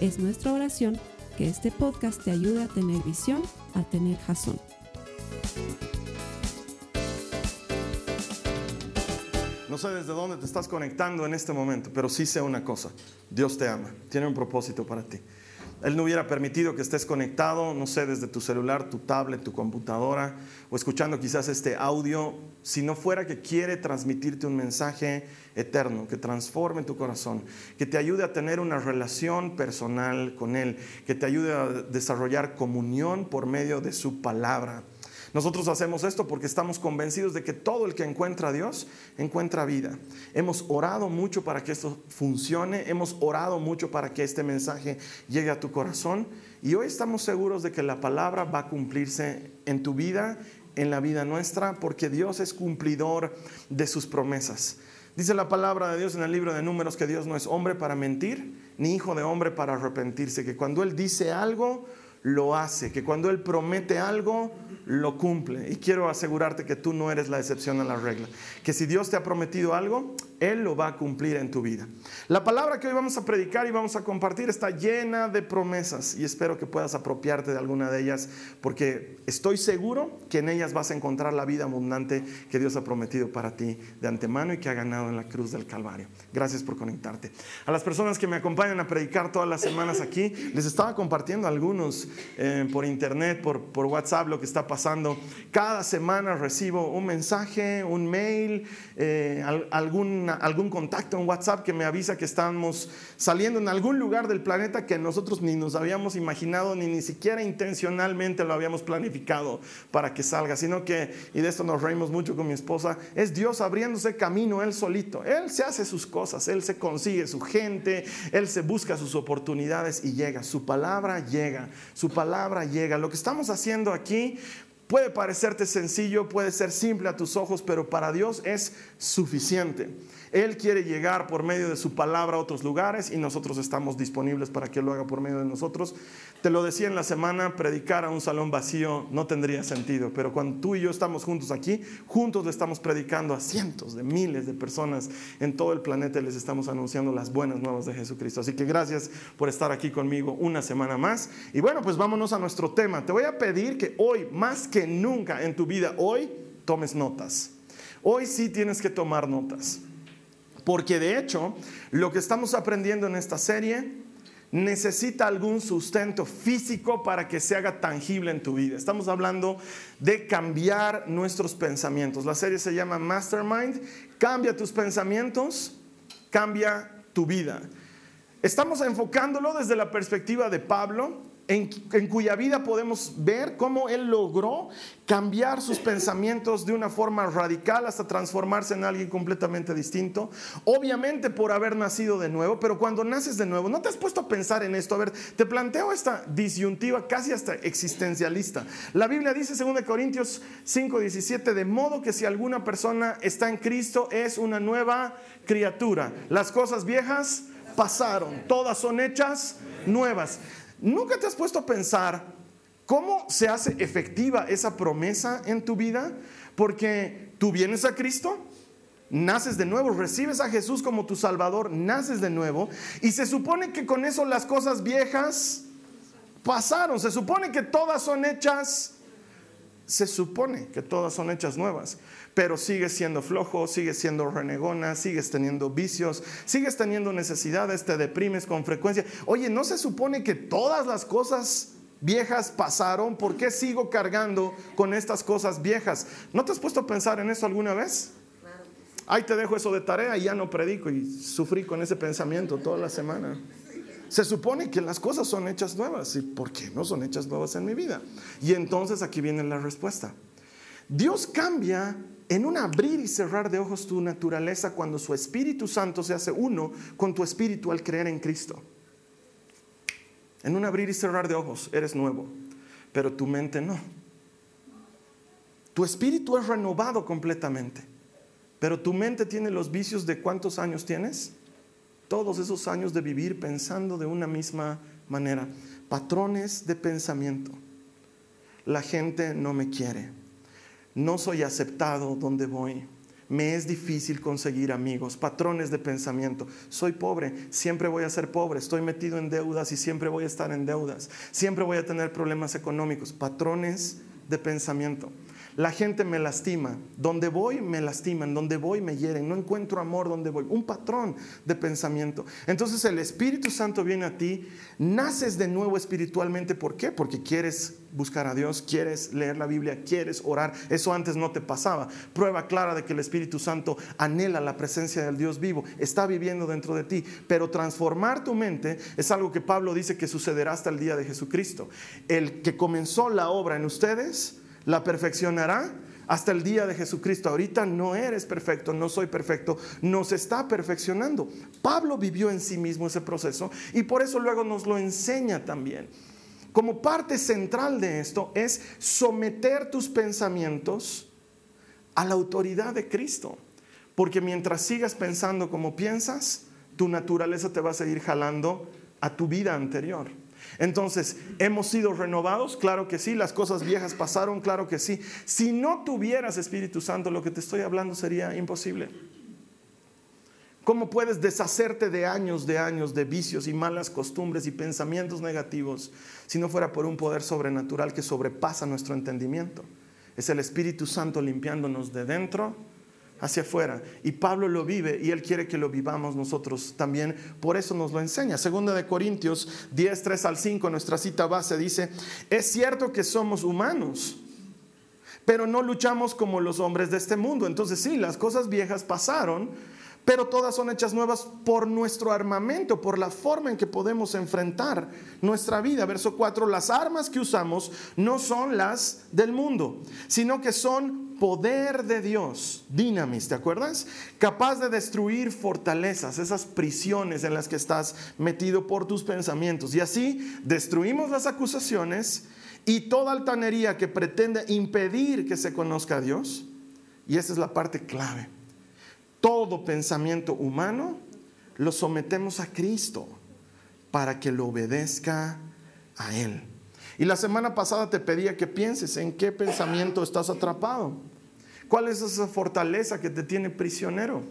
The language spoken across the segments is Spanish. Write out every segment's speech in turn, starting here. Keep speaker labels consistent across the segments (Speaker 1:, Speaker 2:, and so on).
Speaker 1: Es nuestra oración que este podcast te ayude a tener visión, a tener jazón.
Speaker 2: No sé desde dónde te estás conectando en este momento, pero sí sé una cosa, Dios te ama, tiene un propósito para ti. Él no hubiera permitido que estés conectado, no sé, desde tu celular, tu tablet, tu computadora, o escuchando quizás este audio, si no fuera que quiere transmitirte un mensaje eterno, que transforme tu corazón, que te ayude a tener una relación personal con Él, que te ayude a desarrollar comunión por medio de su palabra. Nosotros hacemos esto porque estamos convencidos de que todo el que encuentra a Dios encuentra vida. Hemos orado mucho para que esto funcione, hemos orado mucho para que este mensaje llegue a tu corazón y hoy estamos seguros de que la palabra va a cumplirse en tu vida, en la vida nuestra, porque Dios es cumplidor de sus promesas. Dice la palabra de Dios en el libro de números que Dios no es hombre para mentir, ni hijo de hombre para arrepentirse, que cuando Él dice algo, lo hace, que cuando Él promete algo, lo cumple. Y quiero asegurarte que tú no eres la excepción a la regla. Que si Dios te ha prometido algo, Él lo va a cumplir en tu vida. La palabra que hoy vamos a predicar y vamos a compartir está llena de promesas y espero que puedas apropiarte de alguna de ellas porque estoy seguro que en ellas vas a encontrar la vida abundante que Dios ha prometido para ti de antemano y que ha ganado en la cruz del Calvario. Gracias por conectarte. A las personas que me acompañan a predicar todas las semanas aquí, les estaba compartiendo algunos eh, por internet, por, por WhatsApp, lo que está pasando. Cada semana recibo un mensaje, un mail, eh, algún, algún contacto en WhatsApp que me avisa que estamos saliendo en algún lugar del planeta que nosotros ni nos habíamos imaginado, ni ni siquiera intencionalmente lo habíamos planificado para que salga, sino que, y de esto nos reímos mucho con mi esposa, es Dios abriéndose camino él solito. Él se hace sus cosas, él se consigue su gente, él se busca sus oportunidades y llega. Su palabra llega, su palabra llega. Lo que estamos haciendo aquí Puede parecerte sencillo, puede ser simple a tus ojos, pero para Dios es suficiente. Él quiere llegar por medio de su palabra a otros lugares y nosotros estamos disponibles para que lo haga por medio de nosotros. Te lo decía en la semana, predicar a un salón vacío no tendría sentido, pero cuando tú y yo estamos juntos aquí, juntos le estamos predicando a cientos de miles de personas en todo el planeta y les estamos anunciando las buenas nuevas de Jesucristo. Así que gracias por estar aquí conmigo una semana más. Y bueno, pues vámonos a nuestro tema. Te voy a pedir que hoy, más que nunca en tu vida, hoy tomes notas. Hoy sí tienes que tomar notas. Porque de hecho, lo que estamos aprendiendo en esta serie necesita algún sustento físico para que se haga tangible en tu vida. Estamos hablando de cambiar nuestros pensamientos. La serie se llama Mastermind. Cambia tus pensamientos, cambia tu vida. Estamos enfocándolo desde la perspectiva de Pablo, en, cuya vida podemos ver cómo él logró cambiar sus pensamientos de una forma radical hasta transformarse en alguien completamente distinto. Obviamente por haber nacido de nuevo, pero cuando naces de nuevo, ¿no te has puesto a pensar en esto? A ver, te planteo esta disyuntiva casi hasta existencialista. La Biblia dice, 2 Corintios 5, 17, de modo que si alguna persona está en Cristo es una nueva criatura. Las cosas viejas pasaron, todas son hechas nuevas. ¿Nunca te has puesto a pensar cómo se hace efectiva esa promesa en tu vida? Porque tú vienes a Cristo, naces de nuevo, recibes a Jesús como tu Salvador, naces de nuevo, y se supone que con eso las cosas viejas pasaron, se supone que todas son hechas, se supone que todas son hechas nuevas pero sigues siendo flojo, sigues siendo renegona, sigues teniendo vicios, sigues teniendo necesidades, te deprimes con frecuencia. Oye, ¿no se supone que todas las cosas viejas pasaron? ¿Por qué sigo cargando con estas cosas viejas? ¿No te has puesto a pensar en eso alguna vez? Ahí te dejo eso de tarea y ya no predico y sufrí con ese pensamiento toda la semana. Se supone que las cosas son hechas nuevas. ¿Y por qué no son hechas nuevas en mi vida? Y entonces aquí viene la respuesta. Dios cambia en un abrir y cerrar de ojos tu naturaleza cuando su Espíritu Santo se hace uno con tu espíritu al creer en Cristo. En un abrir y cerrar de ojos eres nuevo, pero tu mente no. Tu espíritu es renovado completamente, pero tu mente tiene los vicios de cuántos años tienes? Todos esos años de vivir pensando de una misma manera. Patrones de pensamiento. La gente no me quiere. No soy aceptado donde voy. Me es difícil conseguir amigos, patrones de pensamiento. Soy pobre, siempre voy a ser pobre. Estoy metido en deudas y siempre voy a estar en deudas. Siempre voy a tener problemas económicos. Patrones de pensamiento. La gente me lastima. Donde voy me lastiman, donde voy me hieren. No encuentro amor donde voy. Un patrón de pensamiento. Entonces el Espíritu Santo viene a ti. Naces de nuevo espiritualmente. ¿Por qué? Porque quieres buscar a Dios, quieres leer la Biblia, quieres orar. Eso antes no te pasaba. Prueba clara de que el Espíritu Santo anhela la presencia del Dios vivo. Está viviendo dentro de ti. Pero transformar tu mente es algo que Pablo dice que sucederá hasta el día de Jesucristo. El que comenzó la obra en ustedes la perfeccionará hasta el día de Jesucristo. Ahorita no eres perfecto, no soy perfecto, nos está perfeccionando. Pablo vivió en sí mismo ese proceso y por eso luego nos lo enseña también. Como parte central de esto es someter tus pensamientos a la autoridad de Cristo. Porque mientras sigas pensando como piensas, tu naturaleza te va a seguir jalando a tu vida anterior. Entonces, ¿hemos sido renovados? Claro que sí. ¿Las cosas viejas pasaron? Claro que sí. Si no tuvieras Espíritu Santo, lo que te estoy hablando sería imposible. ¿Cómo puedes deshacerte de años de años de vicios y malas costumbres y pensamientos negativos si no fuera por un poder sobrenatural que sobrepasa nuestro entendimiento? Es el Espíritu Santo limpiándonos de dentro hacia afuera. Y Pablo lo vive y él quiere que lo vivamos nosotros también. Por eso nos lo enseña. Segunda de Corintios 10, 3 al 5, nuestra cita base dice, es cierto que somos humanos, pero no luchamos como los hombres de este mundo. Entonces sí, las cosas viejas pasaron, pero todas son hechas nuevas por nuestro armamento, por la forma en que podemos enfrentar nuestra vida. Verso 4, las armas que usamos no son las del mundo, sino que son poder de Dios, dinamis, ¿te acuerdas? Capaz de destruir fortalezas, esas prisiones en las que estás metido por tus pensamientos. Y así destruimos las acusaciones y toda altanería que pretende impedir que se conozca a Dios. Y esa es la parte clave todo pensamiento humano lo sometemos a Cristo para que lo obedezca a Él. Y la semana pasada te pedía que pienses en qué pensamiento estás atrapado. ¿Cuál es esa fortaleza que te tiene prisionero?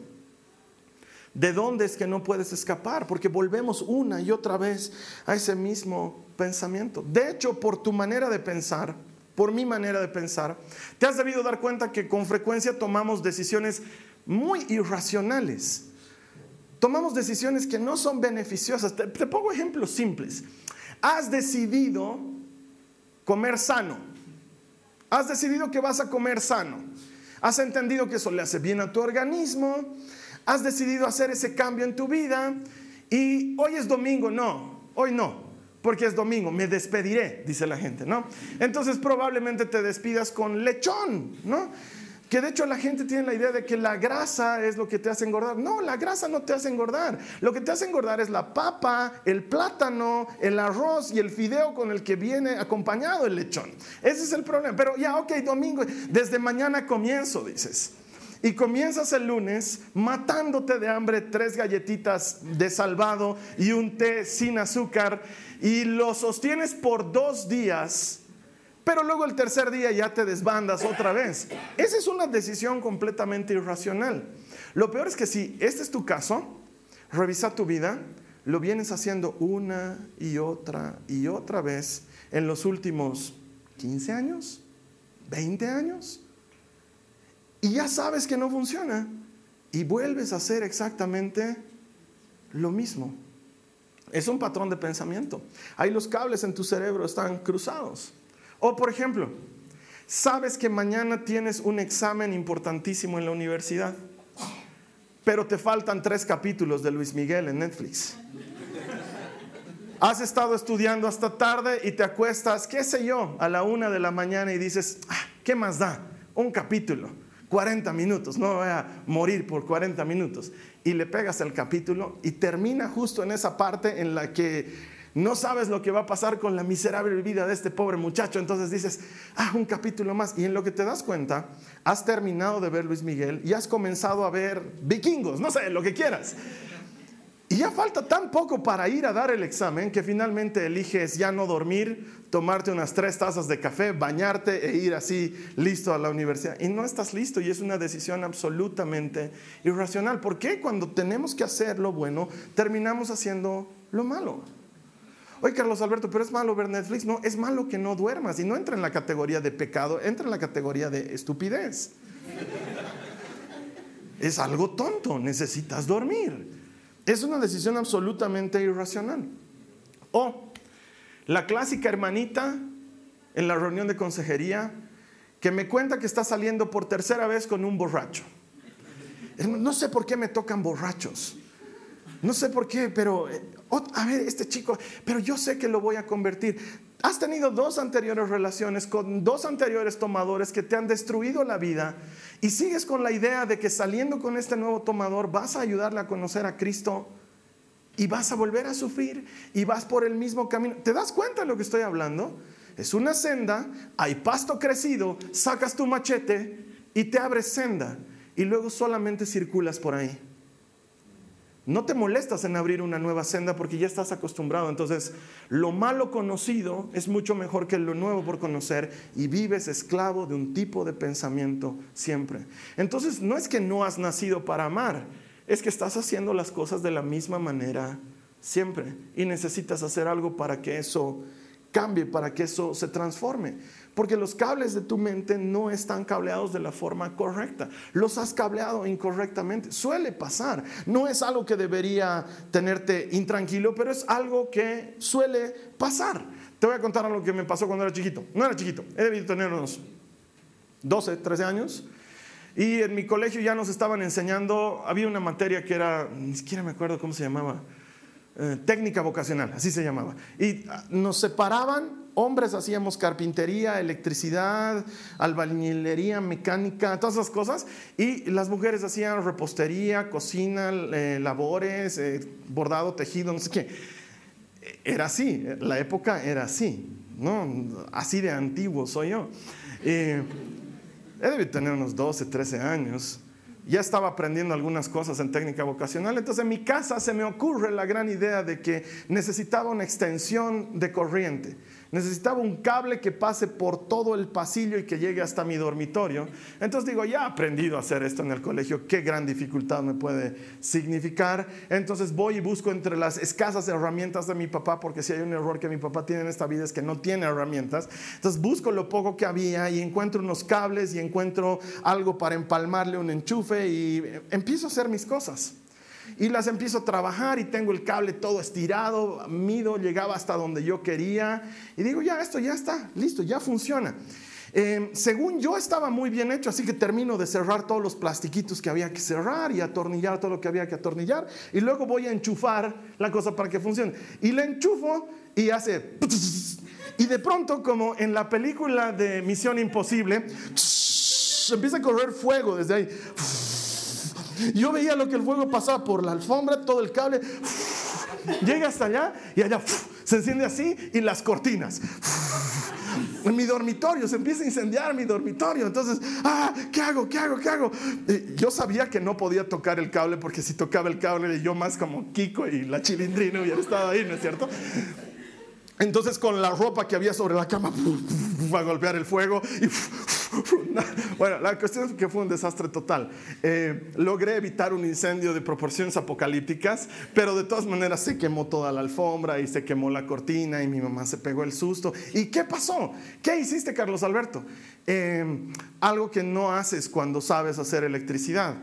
Speaker 2: ¿De dónde es que no puedes escapar? Porque volvemos una y otra vez a ese mismo pensamiento. De hecho, por tu manera de pensar, por mi manera de pensar, te has debido dar cuenta que con frecuencia tomamos decisiones muy irracionales. Tomamos decisiones que no son beneficiosas. Te, pongo ejemplos simples. Has decidido comer sano. Has decidido que vas a comer sano. Has entendido que eso le hace bien a tu organismo. Has decidido hacer ese cambio en tu vida. Y hoy es domingo, no, hoy no, porque es domingo, me despediré, dice la gente, ¿no? Entonces probablemente te despidas con lechón, ¿no? Que de hecho la gente tiene la idea de que la grasa es lo que te hace engordar. No, la grasa no te hace engordar. Lo que te hace engordar es la papa, el plátano, el arroz y el fideo con el que viene acompañado el lechón. Ese es el problema. Pero ya, ok, domingo, desde mañana comienzo, dices. Y comienzas el lunes matándote de hambre tres galletitas de salvado y un té sin azúcar y lo sostienes por dos días pero luego el tercer día ya te desbandas otra vez. Esa es una decisión completamente irracional. Lo peor es que si este es tu caso, revisa tu vida, lo vienes haciendo una y otra y otra vez en los últimos 15 años, 20 años, y ya sabes que no funciona y vuelves a hacer exactamente lo mismo. Es un patrón de pensamiento. Ahí los cables en tu cerebro están cruzados. O por ejemplo, sabes que mañana tienes un examen importantísimo en la universidad, pero te faltan tres capítulos de Luis Miguel en Netflix. Has estado estudiando hasta tarde y te acuestas, qué sé yo, a la una de la mañana y dices, ah, ¿qué más da? Un capítulo, 40 minutos, no voy a morir por 40 minutos. Y le pegas el capítulo y termina justo en esa parte en la que No sabes lo que va a pasar con la miserable vida de este pobre muchacho. Entonces dices, ah, un capítulo más. Y en lo que te das cuenta, has terminado de ver Luis Miguel y has comenzado a ver vikingos, no sé, lo que quieras. Y ya falta tan poco para ir a dar el examen que finalmente eliges ya no dormir, tomarte unas tres tazas de café, bañarte e ir así listo a la universidad. Y no estás listo y es una decisión absolutamente irracional. ¿Por qué cuando tenemos que hacer lo bueno terminamos haciendo lo malo? Oye, Carlos Alberto, pero es malo ver Netflix. No, es malo que no duermas y no entra en la categoría de pecado, entra en la categoría de estupidez. es algo tonto, necesitas dormir. Es una decisión absolutamente irracional. O la clásica hermanita en la reunión de consejería que me cuenta que está saliendo por tercera vez con un borracho. No sé por qué me tocan borrachos. No sé por qué, pero eh, a ver, este chico, pero yo sé que lo voy a convertir. Has tenido dos anteriores relaciones con dos anteriores tomadores que te han destruido la vida y sigues con la idea de que saliendo con este nuevo tomador vas a ayudarle a conocer a Cristo y vas a volver a sufrir y vas por el mismo camino. ¿Te das cuenta de lo que estoy hablando? Es una senda, hay pasto crecido, sacas tu machete y te abres senda y luego solamente circulas por ahí. No te molestas en abrir una nueva senda porque ya estás acostumbrado. Entonces, lo malo conocido es mucho mejor que lo nuevo por conocer y vives esclavo de un tipo de pensamiento siempre. Entonces, no es que no has nacido para amar, es que estás haciendo las cosas de la misma manera siempre y necesitas hacer algo para que eso cambie, para que eso se transforme. Porque los cables de tu mente no están cableados de la forma correcta. Los has cableado incorrectamente. Suele pasar. No es algo que debería tenerte intranquilo, pero es algo que suele pasar. Te voy a contar algo que me pasó cuando era chiquito. No era chiquito, he debido tener unos 12, 13 años. Y en mi colegio ya nos estaban enseñando, había una materia que era, ni siquiera me acuerdo cómo se llamaba, eh, técnica vocacional, así se llamaba. Y ah, nos separaban hombres hacíamos carpintería, electricidad, albañilería, mecánica, todas esas cosas. Y las mujeres hacían repostería, cocina, eh, labores, eh, bordado, tejido, no sé qué. Era así, la época era así, ¿no? Así de antiguo soy yo. Eh, he tener unos 12, 13 años. Ya estaba aprendiendo algunas cosas en técnica vocacional. Entonces en mi casa se me ocurre la gran idea de que necesitaba una extensión de corriente. Necesitaba un cable que pase por todo el pasillo y que llegue hasta mi dormitorio. Entonces digo, ya he aprendido a hacer esto en el colegio, qué gran dificultad me puede significar. Entonces voy y busco entre las escasas herramientas de mi papá, porque si hay un error que mi papá tiene en esta vida es que no tiene herramientas. Entonces busco lo poco que había y encuentro unos cables y encuentro algo para empalmarle un enchufe y empiezo a hacer mis cosas. Y las empiezo a trabajar y tengo el cable todo estirado, mido, llegaba hasta donde yo quería. Y digo, ya, esto ya está, listo, ya funciona. Em, según yo estaba muy bien hecho, así que termino de cerrar todos los plastiquitos que había que cerrar y atornillar todo lo que había que atornillar. Y luego voy a enchufar la cosa para que funcione. Y la enchufo y hace... Y de pronto, como en la película de Misión Imposible, empieza a correr fuego desde ahí. Yo veía lo que el fuego pasaba por la alfombra, todo el cable, llega hasta allá y allá se enciende así y las cortinas. En mi dormitorio, se empieza a incendiar mi dormitorio. Entonces, ah, ¿qué hago? ¿Qué hago? ¿Qué hago? yo sabía que no podía tocar el cable porque si tocaba el cable yo más como Kiko y la chilindrina hubiera estado ahí, ¿no es cierto? Entonces con la ropa que había sobre la cama, va a golpear el fuego y bueno, la cuestión es que fue un desastre total. Eh, logré evitar un incendio de proporciones apocalípticas, pero de todas maneras se quemó toda la alfombra y se quemó la cortina y mi mamá se pegó el susto. ¿Y qué pasó? ¿Qué hiciste, Carlos Alberto? Eh, algo que no haces cuando sabes hacer electricidad.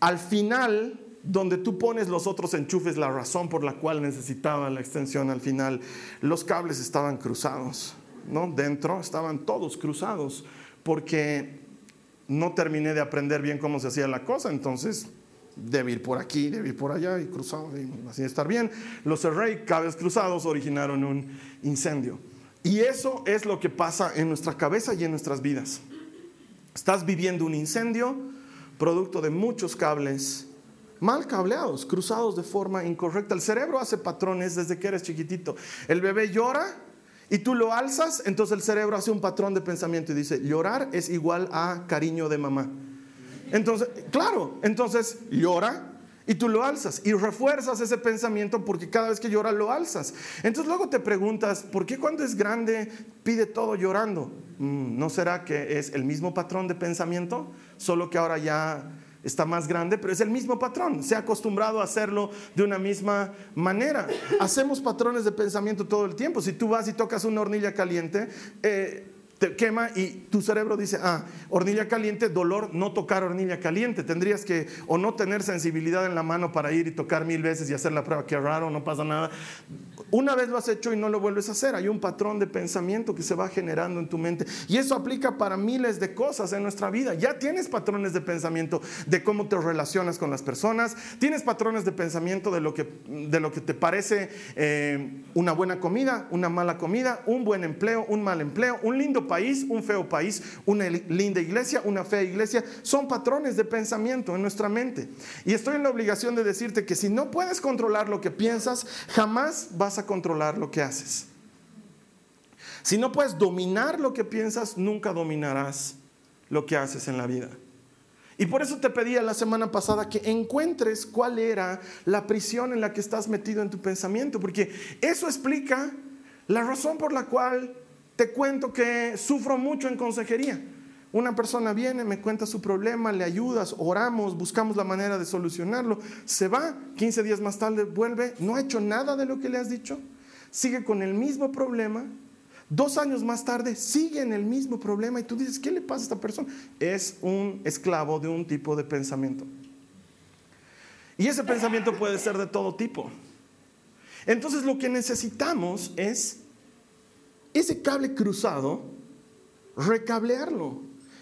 Speaker 2: Al final donde tú pones los otros enchufes, la razón por la cual necesitaba la extensión al final, los cables estaban cruzados, ¿no? Dentro estaban todos cruzados porque no terminé de aprender bien cómo se hacía la cosa, entonces debe ir por aquí, debe ir por allá y cruzado, y así estar bien. Los cerré cables cruzados originaron un incendio. Y eso es lo que pasa en nuestra cabeza y en nuestras vidas. Estás viviendo un incendio producto de muchos cables mal cableados, cruzados de forma incorrecta. El cerebro hace patrones desde que eres chiquitito. El bebé llora y tú lo alzas, entonces el cerebro hace un patrón de pensamiento y dice, llorar es igual a cariño de mamá. Entonces, claro, entonces llora y tú lo alzas y refuerzas ese pensamiento porque cada vez que llora lo alzas. Entonces luego te preguntas, ¿por qué cuando es grande pide todo llorando? Mm, ¿No será que es el mismo patrón de pensamiento? Solo que ahora ya está más grande, pero es el mismo patrón. Se ha acostumbrado a hacerlo de una misma manera. Hacemos patrones de pensamiento todo el tiempo. Si tú vas y tocas una hornilla caliente, eh, te quema y tu cerebro dice, ah, hornilla caliente, dolor, no tocar hornilla caliente. Tendrías que o no tener sensibilidad en la mano para ir y tocar mil veces y hacer la prueba, qué raro, no pasa nada. Una vez lo has hecho y no lo vuelves a hacer. Hay un patrón de pensamiento que se va generando en tu mente. Y eso aplica para miles de cosas en nuestra vida. Ya tienes patrones de pensamiento de cómo te relacionas con las personas. Tienes patrones de pensamiento de lo que, de lo que te parece eh, una buena comida, una mala comida, un buen empleo, un mal empleo, un lindo país, un feo país, una linda iglesia, una fea iglesia, son patrones de pensamiento en nuestra mente. Y estoy en la obligación de decirte que si no puedes controlar lo que piensas, jamás vas a controlar lo que haces. Si no puedes dominar lo que piensas, nunca dominarás lo que haces en la vida. Y por eso te pedía la semana pasada que encuentres cuál era la prisión en la que estás metido en tu pensamiento, porque eso explica la razón por la cual te cuento que sufro mucho en consejería. Una persona viene, me cuenta su problema, le ayudas, oramos, buscamos la manera de solucionarlo, se va, 15 días más tarde vuelve, no ha hecho nada de lo que le has dicho, sigue con el mismo problema, dos años más tarde sigue en el mismo problema y tú dices, ¿qué le pasa a esta persona? Es un esclavo de un tipo de pensamiento. Y ese pensamiento puede ser de todo tipo. Entonces lo que necesitamos es ese cable cruzado, recablearlo.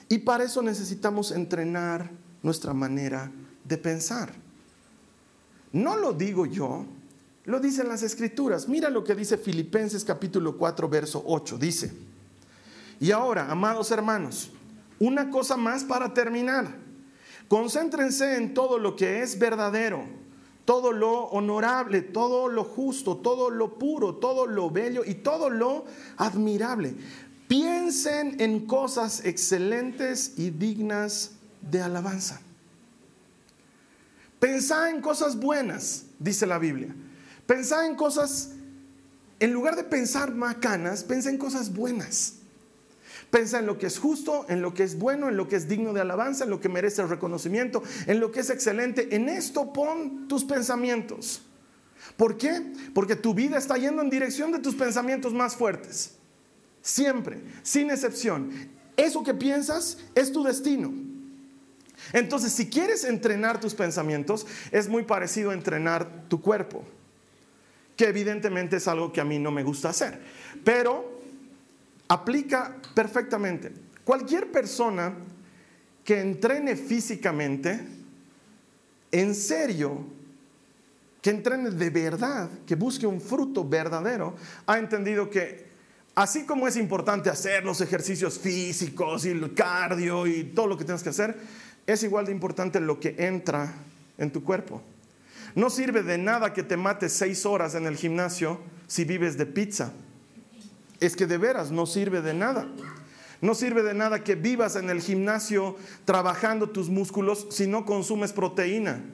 Speaker 2: Y para eso necesitamos entrenar nuestra manera de pensar. No lo digo yo, lo dicen las escrituras. Mira lo que dice Filipenses capítulo 4, verso 8. Dice, y ahora, amados hermanos, una cosa más para terminar. Concéntrense en todo lo que es verdadero todo lo honorable, todo lo justo, todo lo puro, todo lo bello y todo lo admirable. Piensen en cosas excelentes y dignas de alabanza. Pensá en cosas buenas, dice la Biblia. Pensá en cosas, en lugar de pensar macanas, pensá en cosas buenas. Pensa en lo que es justo, en lo que es bueno, en lo que es digno de alabanza, en lo que merece reconocimiento, en lo que es excelente. En esto pon tus pensamientos. ¿Por qué? Porque tu vida está yendo en dirección de tus pensamientos más fuertes. Siempre, sin excepción. Eso que piensas es tu destino. Entonces, si quieres entrenar tus pensamientos, es muy parecido a entrenar tu cuerpo, que evidentemente es algo que a mí no me gusta hacer. Pero aplica perfectamente. Cualquier persona que entrene físicamente, en serio, que entrene de verdad, que busque un fruto verdadero, ha entendido que así como es importante hacer los ejercicios físicos y el cardio y todo lo que tienes que hacer, es igual de importante lo que entra en tu cuerpo. No sirve de nada que te mates seis horas en el gimnasio si vives de pizza es que de veras no sirve de nada. No sirve de nada que vivas en el gimnasio trabajando tus músculos si no consumes proteína.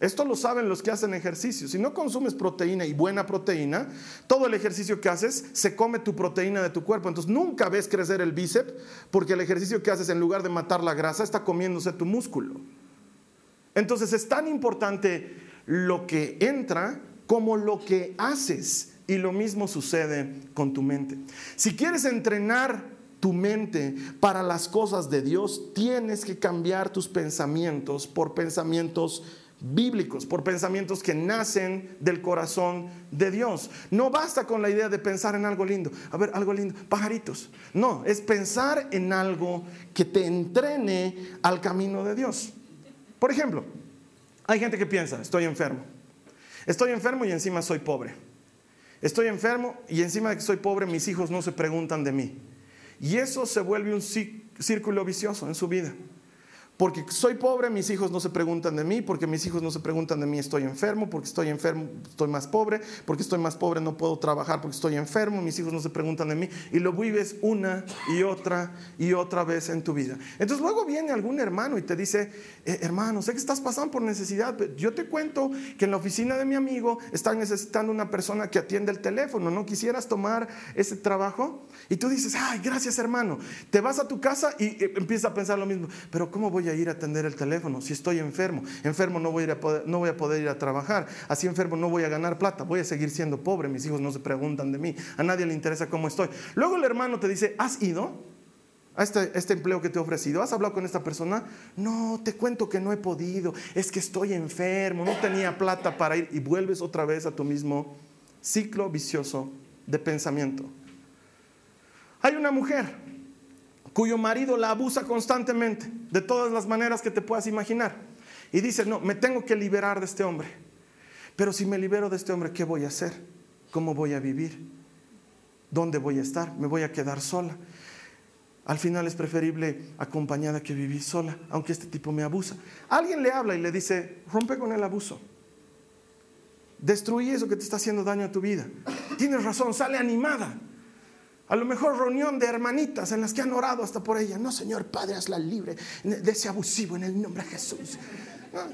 Speaker 2: Esto lo saben los que hacen ejercicio. Si no consumes proteína y buena proteína, todo el ejercicio que haces se come tu proteína de tu cuerpo. Entonces nunca ves crecer el bíceps porque el ejercicio que haces en lugar de matar la grasa está comiéndose tu músculo. Entonces es tan importante lo que entra como lo que haces. Y lo mismo sucede con tu mente. Si quieres entrenar tu mente para las cosas de Dios, tienes que cambiar tus pensamientos por pensamientos bíblicos, por pensamientos que nacen del corazón de Dios. No basta con la idea de pensar en algo lindo. A ver, algo lindo, pajaritos. No, es pensar en algo que te entrene al camino de Dios. Por ejemplo, hay gente que piensa, estoy enfermo. Estoy enfermo y encima soy pobre. Estoy enfermo y encima de que soy pobre, mis hijos no se preguntan de mí. Y eso se vuelve un círculo vicioso en su vida. Porque soy pobre, mis hijos no se preguntan de mí, porque mis hijos no se preguntan de mí, estoy enfermo, porque estoy enfermo, estoy más pobre, porque estoy más pobre, no puedo trabajar porque estoy enfermo, mis hijos no se preguntan de mí, y lo vives una y otra y otra vez en tu vida. Entonces luego viene algún hermano y te dice, eh, hermano, sé que estás pasando por necesidad, pero yo te cuento que en la oficina de mi amigo están necesitando una persona que atiende el teléfono, ¿no quisieras tomar ese trabajo? Y tú dices, ay, gracias hermano, te vas a tu casa y eh, empiezas a pensar lo mismo, pero ¿cómo voy a ir a atender el teléfono si estoy enfermo? Enfermo no voy, a, poder, no voy a poder ir a trabajar. Así enfermo no voy a ganar plata. Voy a seguir siendo pobre. Mis hijos no se preguntan de mí. A nadie le interesa cómo estoy. Luego el hermano te dice, ¿has ido? A este, este, empleo que te he ofrecido. ¿Has hablado con esta persona? No, te cuento que no he podido. Es que estoy enfermo, no tenía plata para ir. Y vuelves otra vez a tu mismo ciclo vicioso de pensamiento. Hay una mujer cuyo marido la abusa constantemente, de todas las maneras que te puedas imaginar. Y dice, no, me tengo que liberar de este hombre. Pero si me libero de este hombre, ¿qué voy a hacer? ¿Cómo voy a vivir? ¿Dónde voy a estar? ¿Me voy a quedar sola? Al final es preferible acompañada que vivir sola, aunque este tipo me abusa. Alguien le habla y le dice, rompe con el abuso. Destruye eso que te está haciendo daño a tu vida. Tienes razón, sale animada. A lo mejor reunión de hermanitas en las que han orado hasta por ella. No, Señor Padre, hazla libre de ese abusivo en el nombre de Jesús.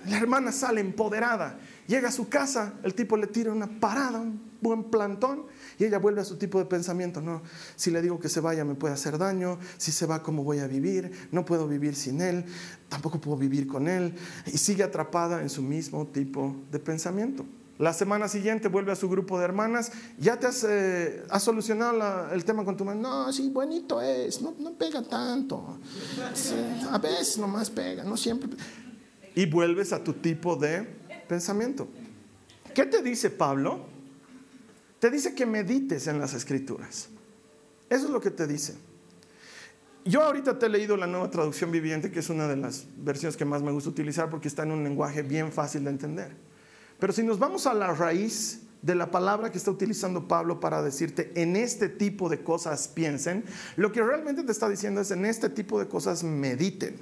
Speaker 2: La hermana sale empoderada. Llega a su casa, el tipo le tira una parada, un buen plantón, y ella vuelve a su tipo de pensamiento. No, si le digo que se vaya me puede hacer daño, si se va, ¿cómo voy a vivir? No puedo vivir sin él, tampoco puedo vivir con él. Y sigue atrapada en su mismo tipo de pensamiento. La semana siguiente vuelve a su grupo de hermanas. ¿Ya te has, eh, solucionado el tema con tu madre? No, sí, bonito es. No, pega tanto. a veces nomás pega, no siempre. Y vuelves a tu tipo de pensamiento. ¿Qué te dice Pablo? Te dice que medites en las escrituras. Eso es lo que te dice. Yo ahorita te he leído la nueva traducción viviente, que es una de las versiones que más me gusta utilizar porque está en un lenguaje bien fácil de entender. Pero si nos vamos a la raíz de la palabra que está utilizando Pablo para decirte en este tipo de cosas piensen, lo que realmente te está diciendo es en este tipo de cosas mediten.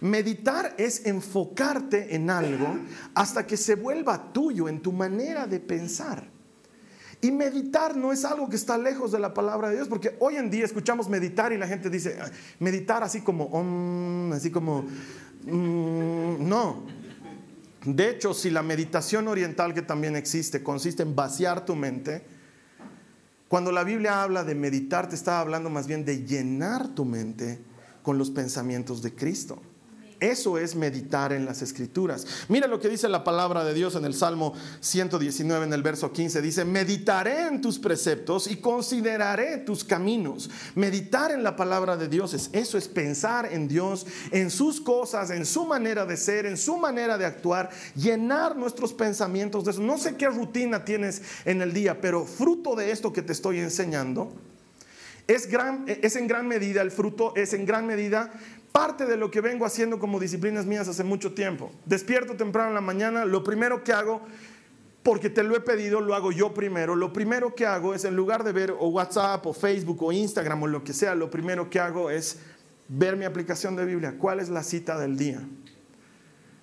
Speaker 2: Meditar es enfocarte en algo hasta que se vuelva tuyo en tu manera de pensar. Y meditar no es algo que está lejos de la palabra de Dios, porque hoy en día escuchamos meditar y la gente dice, meditar así como, así como, mm, no, de hecho, si la meditación oriental que también existe consiste en vaciar tu mente, cuando la Biblia habla de meditar, te está hablando más bien de llenar tu mente con los pensamientos de Cristo. Eso es meditar en las escrituras. Mira lo que dice la palabra de Dios en el Salmo 119, en el verso 15. Dice, meditaré en tus preceptos y consideraré tus caminos. Meditar en la palabra de Dios es eso, es pensar en Dios, en sus cosas, en su manera de ser, en su manera de actuar, llenar nuestros pensamientos de eso. No sé qué rutina tienes en el día, pero fruto de esto que te estoy enseñando, es, gran, es en gran medida, el fruto es en gran medida parte de lo que vengo haciendo como disciplinas mías hace mucho tiempo. Despierto temprano en la mañana, lo primero que hago, porque te lo he pedido, lo hago yo primero. Lo primero que hago es, en lugar de ver o WhatsApp o Facebook o Instagram o lo que sea, lo primero que hago es ver mi aplicación de Biblia. ¿Cuál es la cita del día?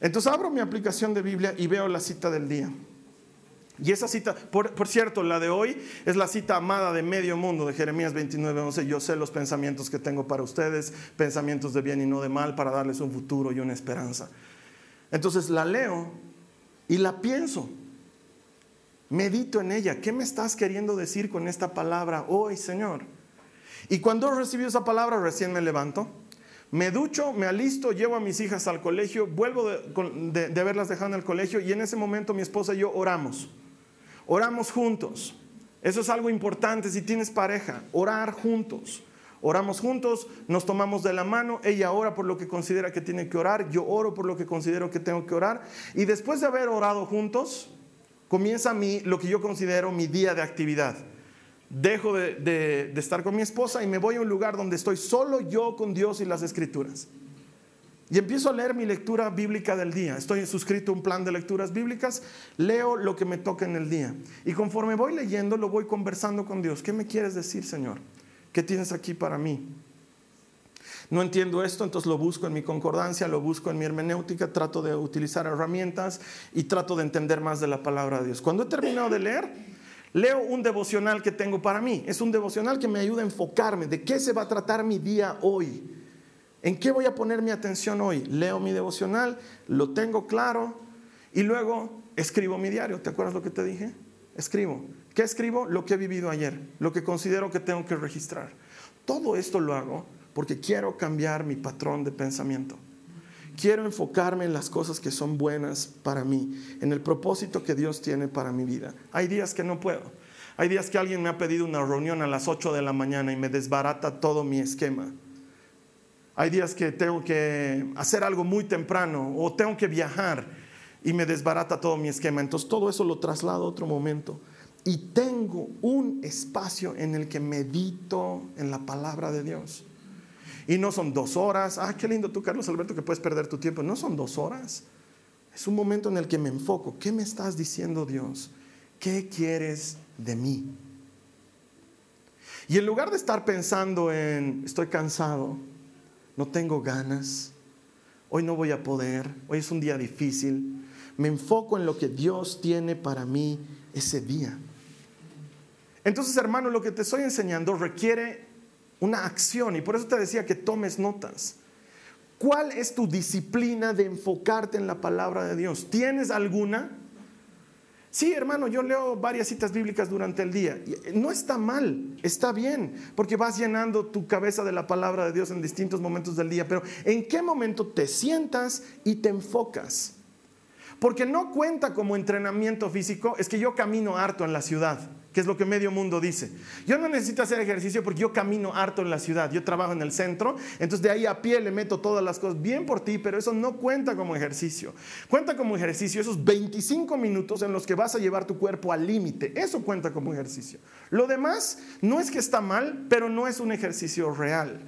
Speaker 2: Entonces abro mi aplicación de Biblia y veo la cita del día. Y esa cita, por, cierto, la de hoy es la cita amada de medio mundo de Jeremías 29, 11. Yo sé los pensamientos que tengo para ustedes, pensamientos de bien y no de mal, para darles un futuro y una esperanza. Entonces la leo y la pienso. Medito en ella. ¿Qué me estás queriendo decir con esta palabra hoy, Señor? Y cuando recibí esa palabra, recién me levanto. Me ducho, me alisto, llevo a mis hijas al colegio, vuelvo de, de haberlas dejado en el colegio y en ese momento mi esposa y yo oramos. Oramos juntos. Eso es algo importante si tienes pareja, orar juntos. Oramos juntos, nos tomamos de la mano, ella ora por lo que considera que tiene que orar, yo oro por lo que considero que tengo que orar. Y después de haber orado juntos, comienza mi, lo que yo considero mi día de actividad. Dejo de, de estar con mi esposa y me voy a un lugar donde estoy solo yo con Dios y las escrituras. Y empiezo a leer mi lectura bíblica del día. Estoy suscrito a un plan de lecturas bíblicas, leo lo que me toca en el día. Y conforme voy leyendo, lo voy conversando con Dios. ¿Qué me quieres decir, Señor? ¿Qué tienes aquí para mí? No entiendo esto, entonces lo busco en mi concordancia, lo busco en mi hermenéutica, trato de utilizar herramientas y trato de entender más de la palabra de Dios. Cuando he terminado de leer, leo un devocional que tengo para mí. Es un devocional que me ayuda a enfocarme de qué se va a tratar mi día hoy. ¿En qué voy a poner mi atención hoy? Leo mi devocional, lo tengo claro y luego escribo mi diario. ¿Te acuerdas lo que te dije? Escribo. ¿Qué escribo? Lo que he vivido ayer, lo que considero que tengo que registrar. Todo esto lo hago porque quiero cambiar mi patrón de pensamiento. Quiero enfocarme en las cosas que son buenas para mí, en el propósito que Dios tiene para mi vida. Hay días que no puedo. Hay días que alguien me ha pedido una reunión a las 8 de la mañana y me desbarata todo mi esquema. Hay días que tengo que hacer algo muy temprano o tengo que viajar y me desbarata todo mi esquema. Entonces todo eso lo traslado a otro momento y tengo un espacio en el que medito en la palabra de Dios. Y no son dos horas. Ah, qué lindo tú, Carlos Alberto, que puedes perder tu tiempo. No son dos horas. Es un momento en el que me enfoco. ¿Qué me estás diciendo Dios? ¿Qué quieres de mí? Y en lugar de estar pensando en, estoy cansado, no tengo ganas, hoy no voy a poder, hoy es un día difícil, me enfoco en lo que Dios tiene para mí ese día. Entonces, hermano, lo que te estoy enseñando requiere una acción. Y por eso te decía que tomes notas. ¿Cuál es tu disciplina de enfocarte en la palabra de Dios? ¿Tienes alguna? Sí, hermano, yo leo varias citas bíblicas durante el día. No está mal, está bien, porque vas llenando tu cabeza de la palabra de Dios en distintos momentos del día. Pero ¿en qué momento te sientas y te enfocas? Porque no cuenta como entrenamiento físico, es que yo camino harto en la ciudad que es lo que medio mundo dice. Yo no necesito hacer ejercicio porque yo camino harto en la ciudad, yo trabajo en el centro, entonces de ahí a pie le meto todas las cosas bien por ti, pero eso no cuenta como ejercicio. Cuenta como ejercicio esos 25 minutos en los que vas a llevar tu cuerpo al límite, eso cuenta como ejercicio. Lo demás no es que está mal, pero no es un ejercicio real.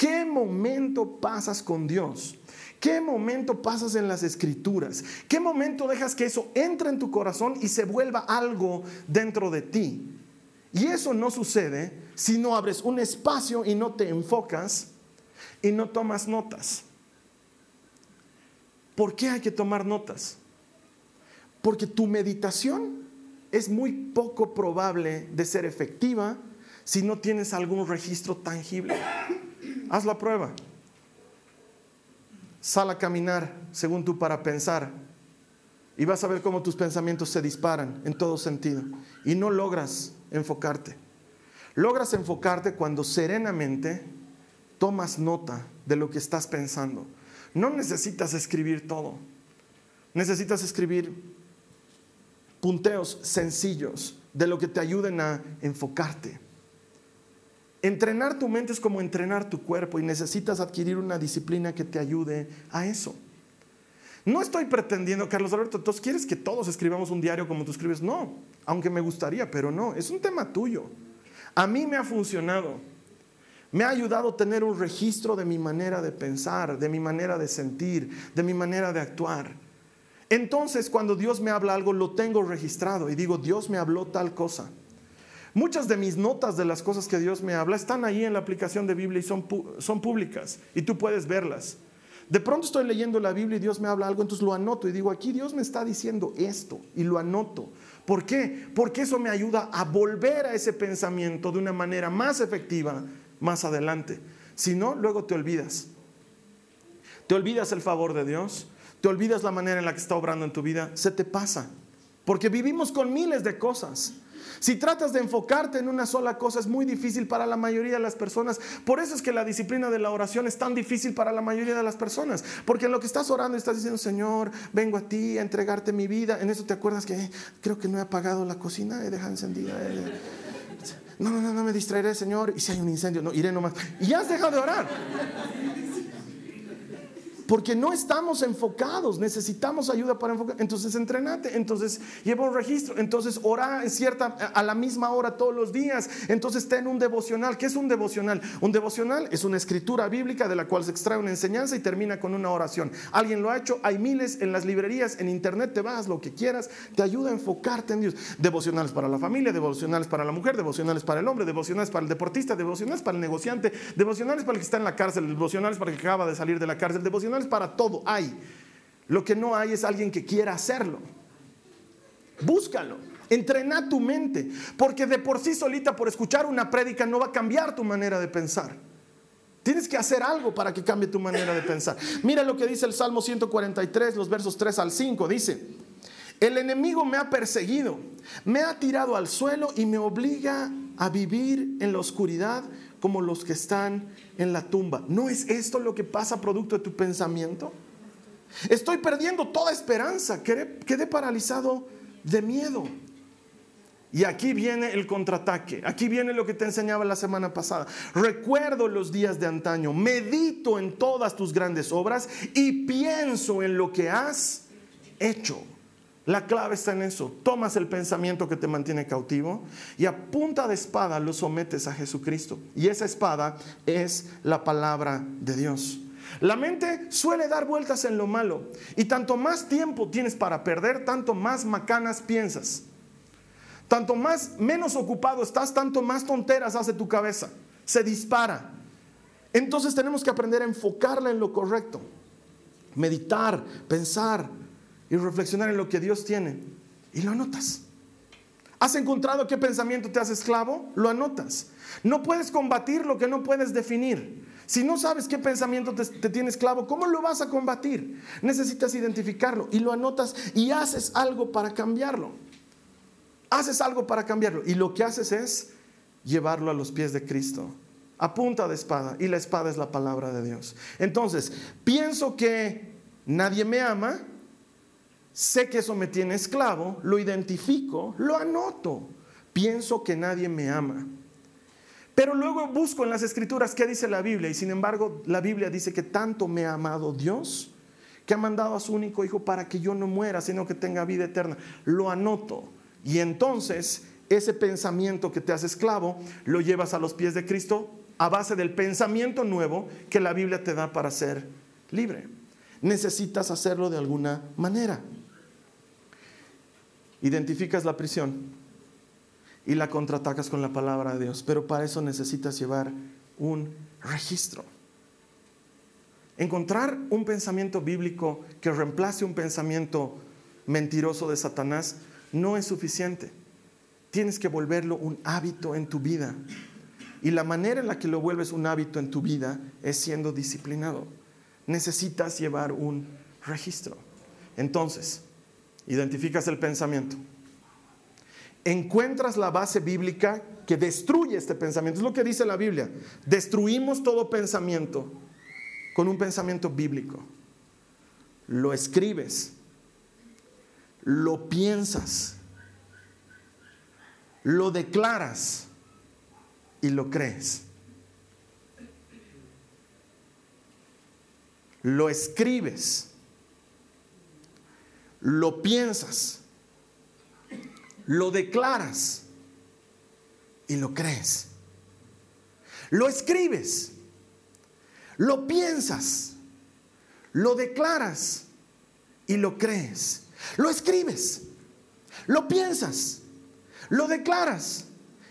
Speaker 2: ¿Qué momento pasas con Dios? ¿Qué momento pasas en las escrituras? ¿Qué momento dejas que eso entre en tu corazón y se vuelva algo dentro de ti? Y eso no sucede si no abres un espacio y no te enfocas y no tomas notas. ¿Por qué hay que tomar notas? Porque tu meditación es muy poco probable de ser efectiva si no tienes algún registro tangible. Haz la prueba. Sal a caminar según tú para pensar y vas a ver cómo tus pensamientos se disparan en todo sentido y no logras enfocarte. Logras enfocarte cuando serenamente tomas nota de lo que estás pensando. No necesitas escribir todo. Necesitas escribir punteos sencillos de lo que te ayuden a enfocarte. Entrenar tu mente es como entrenar tu cuerpo y necesitas adquirir una disciplina que te ayude a eso. No estoy pretendiendo, Carlos Alberto, ¿tú quieres que todos escribamos un diario como tú escribes? No, aunque me gustaría, pero no, es un tema tuyo. A mí me ha funcionado. Me ha ayudado a tener un registro de mi manera de pensar, de mi manera de sentir, de mi manera de actuar. Entonces, cuando Dios me habla algo, lo tengo registrado y digo, Dios me habló tal cosa. Muchas de mis notas de las cosas que Dios me habla están ahí en la aplicación de Biblia y son, son públicas y tú puedes verlas. De pronto estoy leyendo la Biblia y Dios me habla algo, entonces lo anoto y digo, aquí Dios me está diciendo esto y lo anoto. ¿Por qué? Porque eso me ayuda a volver a ese pensamiento de una manera más efectiva más adelante. Si no, luego te olvidas. Te olvidas el favor de Dios, te olvidas la manera en la que está obrando en tu vida, se te pasa. Porque vivimos con miles de cosas. Si tratas de enfocarte en una sola cosa es muy difícil para la mayoría de las personas. Por eso es que la disciplina de la oración es tan difícil para la mayoría de las personas. Porque en lo que estás orando estás diciendo, Señor, vengo a ti a entregarte mi vida. En eso te acuerdas que eh, creo que no he apagado la cocina, he dejado encendida. Eh, no, no, no, no me distraeré, Señor. Y si hay un incendio, no, iré nomás. Y has dejado de orar. Porque no estamos enfocados, necesitamos ayuda para enfocar. Entonces entrenate, entonces lleva un registro, entonces ora cierta, a la misma hora todos los días, entonces ten un devocional. ¿Qué es un devocional? Un devocional es una escritura bíblica de la cual se extrae una enseñanza y termina con una oración. Alguien lo ha hecho, hay miles en las librerías, en internet, te vas, lo que quieras, te ayuda a enfocarte en Dios. Devocionales para la familia, devocionales para la mujer, devocionales para el hombre, devocionales para el deportista, devocionales para el negociante, devocionales para el que está en la cárcel, devocionales para el que acaba de salir de la cárcel, devocionales para todo hay. Lo que no hay es alguien que quiera hacerlo. Búscalo. Entrena tu mente, porque de por sí solita, por escuchar una prédica, no va a cambiar tu manera de pensar. Tienes que hacer algo para que cambie tu manera de pensar. Mira lo que dice el Salmo 143, los versos 3 al 5. Dice, el enemigo me ha perseguido, me ha tirado al suelo y me obliga a vivir en la oscuridad como los que están en la tumba. ¿No es esto lo que pasa producto de tu pensamiento? Estoy perdiendo toda esperanza, quedé, paralizado de miedo. Y aquí viene el contraataque, aquí viene lo que te enseñaba la semana pasada. Recuerdo los días de antaño, medito en todas tus grandes obras y pienso en lo que has hecho. La clave está en eso. Tomas el pensamiento que te mantiene cautivo y a punta de espada lo sometes a Jesucristo. Y esa espada es la palabra de Dios. La mente suele dar vueltas en lo malo y tanto más tiempo tienes para perder, tanto más macanas piensas. Tanto más menos ocupado estás, tanto más tonteras hace tu cabeza. Se dispara. Entonces tenemos que aprender a enfocarla en lo correcto. Meditar, pensar, y reflexionar en lo que Dios tiene. Y lo anotas. ¿Has encontrado qué pensamiento te hace esclavo? Lo anotas. No puedes combatir lo que no puedes definir. Si no sabes qué pensamiento te, te, tiene esclavo, ¿cómo lo vas a combatir? Necesitas identificarlo y lo anotas y haces algo para cambiarlo. Haces algo para cambiarlo y lo que haces es llevarlo a los pies de Cristo, a punta de espada y la espada es la palabra de Dios. Entonces, pienso que nadie me ama, sé que eso me tiene esclavo, lo identifico, lo anoto, pienso que nadie me ama. Pero luego busco en las escrituras qué dice la Biblia y sin embargo la Biblia dice que tanto me ha amado Dios que ha mandado a su único hijo para que yo no muera, sino que tenga vida eterna. Lo anoto y entonces ese pensamiento que te hace esclavo lo llevas a los pies de Cristo a base del pensamiento nuevo que la Biblia te da para ser libre. Necesitas hacerlo de alguna manera. Identificas la prisión y la contraatacas con la palabra de Dios, pero para eso necesitas llevar un registro. Encontrar un pensamiento bíblico que reemplace un pensamiento mentiroso de Satanás no es suficiente. Tienes que volverlo un hábito en tu vida. Y la manera en la que lo vuelves un hábito en tu vida es siendo disciplinado. Necesitas llevar un registro. Entonces, identificas el pensamiento, encuentras la base bíblica que destruye este pensamiento. Es lo que dice la Biblia. Destruimos todo pensamiento con un pensamiento bíblico. Lo escribes, lo piensas, lo declaras y lo crees. Lo escribes lo piensas, lo declaras y lo crees. Lo escribes, lo piensas, lo declaras y lo crees. Lo escribes, lo piensas, lo declaras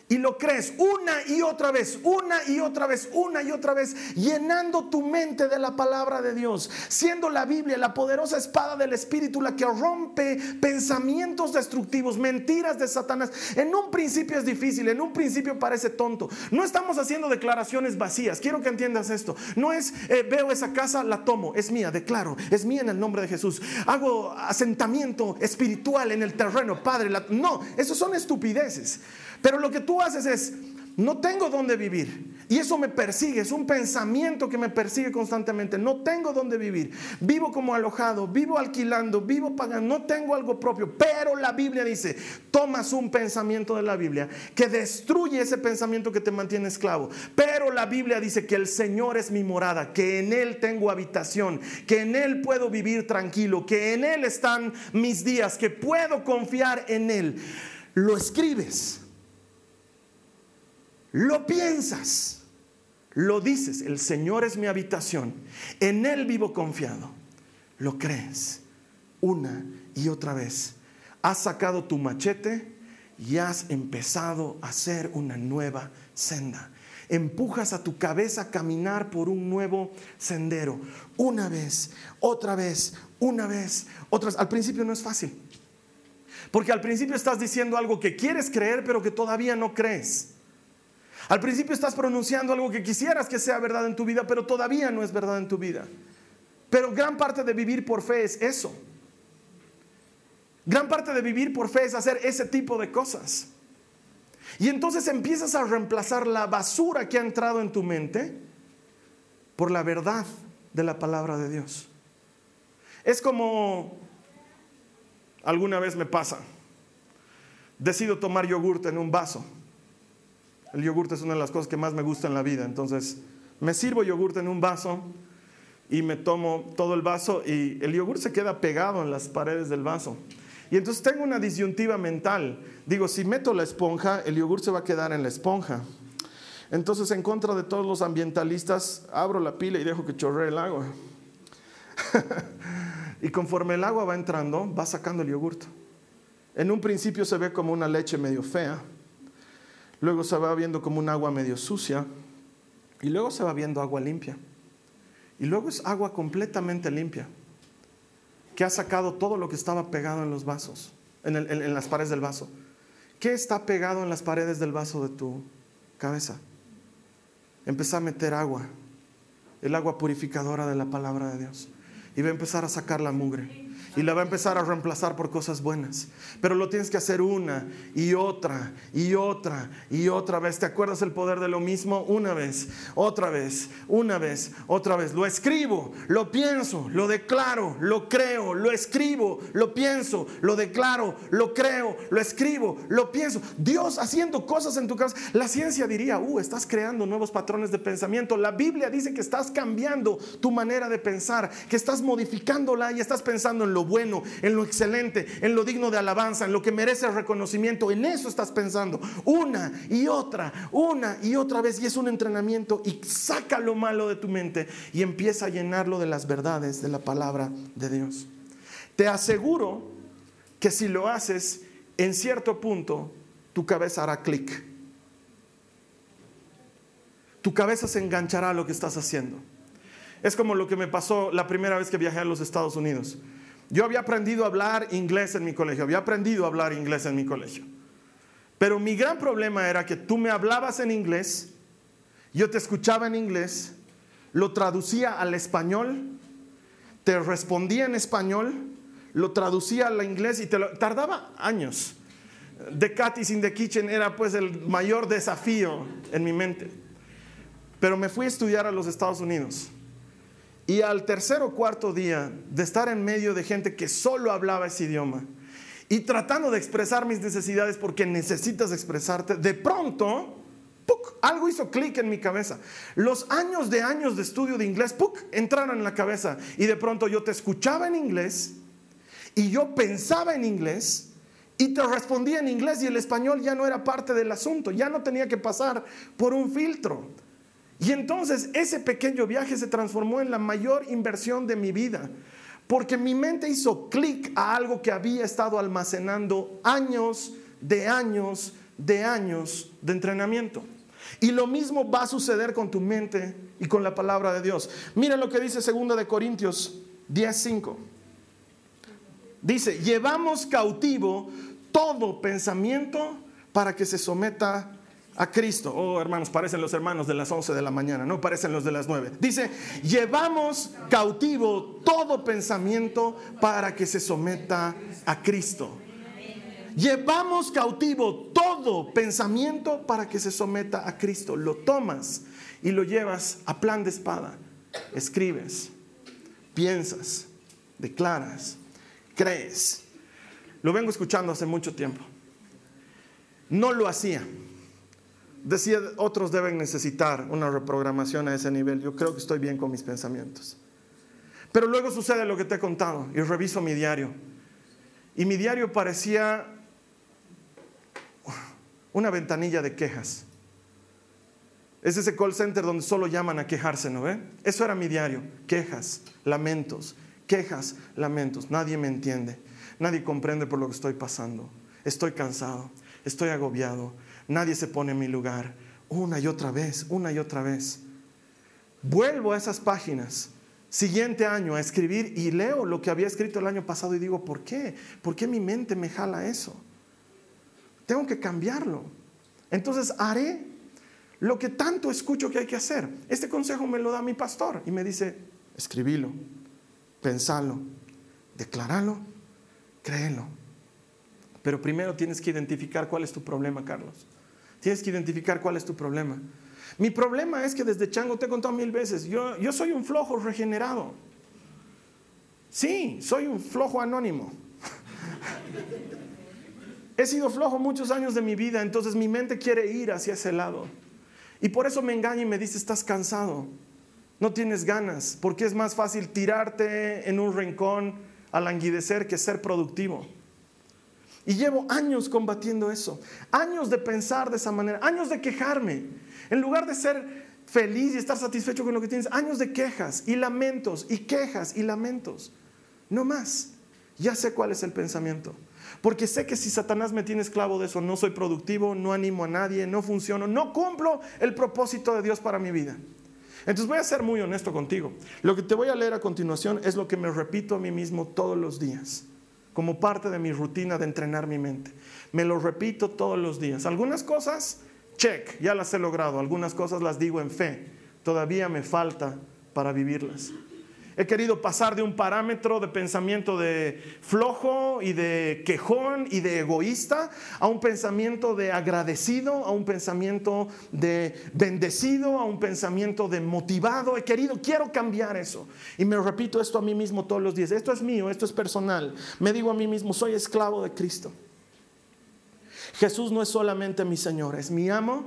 Speaker 2: y lo crees una y otra vez, una y otra vez, una y otra vez, llenando tu mente de la palabra de Dios, siendo la Biblia la poderosa espada del Espíritu, la que rompe pensamientos destructivos, mentiras de Satanás. En un principio es difícil, en un principio parece tonto. No estamos haciendo declaraciones vacías, quiero que entiendas esto. No es, eh, veo esa casa, la tomo, es mía, declaro, es mía en el nombre de Jesús. Hago asentamiento espiritual en el terreno, Padre. no, eso son estupideces. Pero lo que tú haces es, no tengo dónde vivir. Y eso me persigue, es un pensamiento que me persigue constantemente. No tengo dónde vivir. Vivo como alojado, vivo alquilando, vivo pagando, no tengo algo propio. Pero la Biblia dice, tomas un pensamiento de la Biblia que destruye ese pensamiento que te mantiene esclavo. Pero la Biblia dice que el Señor es mi morada, que en Él tengo habitación, que en Él puedo vivir tranquilo, que en Él están mis días, que puedo confiar en Él. Lo escribes, lo piensas, lo dices, el Señor es mi habitación, en Él vivo confiado, lo crees una y otra vez. Has sacado tu machete y has empezado a hacer una nueva senda. Empujas a tu cabeza a caminar por un nuevo sendero. Una vez, otra vez, una vez, otra vez. Al principio no es fácil. Porque al principio estás diciendo algo que quieres creer, pero que todavía no crees. Al principio estás pronunciando algo que quisieras que sea verdad en tu vida, pero todavía no es verdad en tu vida. Pero gran parte de vivir por fe es eso. Gran parte de vivir por fe es hacer ese tipo de cosas. Y entonces empiezas a reemplazar la basura que ha entrado en tu mente por la verdad de la palabra de Dios. Es como alguna vez me pasa. Decido tomar yogurte en un vaso. El yogurte es una de las cosas que más me gusta en la vida. Entonces, me sirvo yogurte en un vaso y me tomo todo el vaso y el yogur se queda pegado en las paredes del vaso. Y entonces tengo una disyuntiva mental. Digo, si meto la esponja, el yogur se va a quedar en la esponja. Entonces, en contra de todos los ambientalistas, abro la pila y dejo que chorree el agua. y conforme el agua va entrando, va sacando el yogurt. En un principio se ve como una leche medio fea, luego se va viendo como un agua medio sucia y luego se va viendo agua limpia. Y luego es agua completamente limpia que ha sacado todo lo que estaba pegado en los vasos, en, las paredes del vaso. ¿Qué está pegado en las paredes del vaso de tu cabeza? Empezá a meter agua, el agua purificadora de la palabra de Dios. Y va a empezar a sacar la mugre y la va a empezar a reemplazar por cosas buenas. Pero lo tienes que hacer una y otra y otra y otra vez. ¿Te acuerdas el poder de lo mismo? Una vez, otra vez, una vez, otra vez. Lo escribo, lo pienso, lo declaro, lo creo, lo escribo, lo pienso, lo declaro, lo creo, lo escribo, lo pienso. Dios haciendo cosas en tu casa. La ciencia diría, uh, estás creando nuevos patrones de pensamiento. La Biblia dice que estás cambiando tu manera de pensar, que estás modificándola y estás pensando en lo bueno, en lo excelente, en lo digno de alabanza, en lo que merece reconocimiento. En eso estás pensando una y otra, una y otra vez. Y es un entrenamiento y saca lo malo de tu mente y empieza a llenarlo de las verdades de la palabra de Dios. Te aseguro que si lo haces, en cierto punto, tu cabeza hará clic. Tu cabeza se enganchará a lo que estás haciendo. Es como lo que me pasó la primera vez que viajé a los Estados Unidos. Yo había aprendido a hablar inglés en mi colegio, había aprendido a hablar inglés en mi colegio. Pero mi gran problema era que tú me hablabas en inglés, yo te escuchaba en inglés, lo traducía al español, te respondía en español, lo traducía al inglés y te tardaba años. The Cat is in the Kitchen era pues el mayor desafío en mi mente. Pero me fui a estudiar a los Estados Unidos. Y al tercer o cuarto día de estar en medio de gente que solo hablaba ese idioma y tratando de expresar mis necesidades porque necesitas expresarte, de pronto, algo hizo clic en mi cabeza. Los años de años de estudio de inglés, ¡puc! entraron en la cabeza y de pronto yo te escuchaba en inglés y yo pensaba en inglés y te respondía en inglés y el español ya no era parte del asunto, ya no tenía que pasar por un filtro. Y entonces ese pequeño viaje se transformó en la mayor inversión de mi vida, porque mi mente hizo clic a algo que había estado almacenando años de años de años de entrenamiento. Y lo mismo va a suceder con tu mente y con la palabra de Dios. Mira lo que dice 2 de Corintios 10:5. Dice, "Llevamos cautivo todo pensamiento para que se someta a Cristo. Oh, hermanos, parecen los hermanos de las 11 de la mañana, no parecen los de las 9. Dice, llevamos cautivo todo pensamiento para que se someta a Cristo. Llevamos cautivo todo pensamiento para que se someta a Cristo. Lo tomas y lo llevas a plan de espada. Escribes, piensas, declaras, crees. Lo vengo escuchando hace mucho tiempo. No lo hacía. Decía, otros deben necesitar una reprogramación a ese nivel. Yo creo que estoy bien con mis pensamientos. Pero luego sucede lo que te he contado y reviso mi diario. Y mi diario parecía una ventanilla de quejas. Es ese call center donde solo llaman a quejarse, ¿no ve? Eso era mi diario. Quejas, lamentos, quejas, lamentos. Nadie me entiende. Nadie comprende por lo que estoy pasando. Estoy cansado. Estoy agobiado. Nadie se pone en mi lugar. Una y otra vez, una y otra vez. Vuelvo a esas páginas siguiente año a escribir y leo lo que había escrito el año pasado y digo, ¿por qué? ¿Por qué mi mente me jala eso? Tengo que cambiarlo. Entonces haré lo que tanto escucho que hay que hacer. Este consejo me lo da mi pastor y me dice, escribilo, pensalo, declaralo, créelo. Pero primero tienes que identificar cuál es tu problema, Carlos. Tienes que identificar cuál es tu problema. Mi problema es que desde chango te he contado mil veces, yo, yo soy un flojo regenerado. Sí, soy un flojo anónimo. he sido flojo muchos años de mi vida, entonces mi mente quiere ir hacia ese lado. Y por eso me engaña y me dice, estás cansado, no tienes ganas, porque es más fácil tirarte en un rincón a languidecer que ser productivo. Y llevo años combatiendo eso, años de pensar de esa manera, años de quejarme. En lugar de ser feliz y estar satisfecho con lo que tienes, años de quejas y lamentos y quejas y lamentos. No más. Ya sé cuál es el pensamiento. Porque sé que si Satanás me tiene esclavo de eso, no soy productivo, no animo a nadie, no funciono, no cumplo el propósito de Dios para mi vida. Entonces voy a ser muy honesto contigo. Lo que te voy a leer a continuación es lo que me repito a mí mismo todos los días, como parte de mi rutina de entrenar mi mente. Me lo repito todos los días. Algunas cosas check, ya las he logrado. Algunas cosas las digo en fe. Todavía me falta para vivirlas. He querido pasar de un parámetro de pensamiento de flojo y de quejón y de egoísta a un pensamiento de agradecido, a un pensamiento de bendecido, a un pensamiento de motivado. He querido, quiero cambiar eso. Y me repito esto a mí mismo todos los días. Esto es mío, esto es personal. Me digo a mí mismo, soy esclavo de Cristo. Jesús no es solamente mi Señor, es mi amo,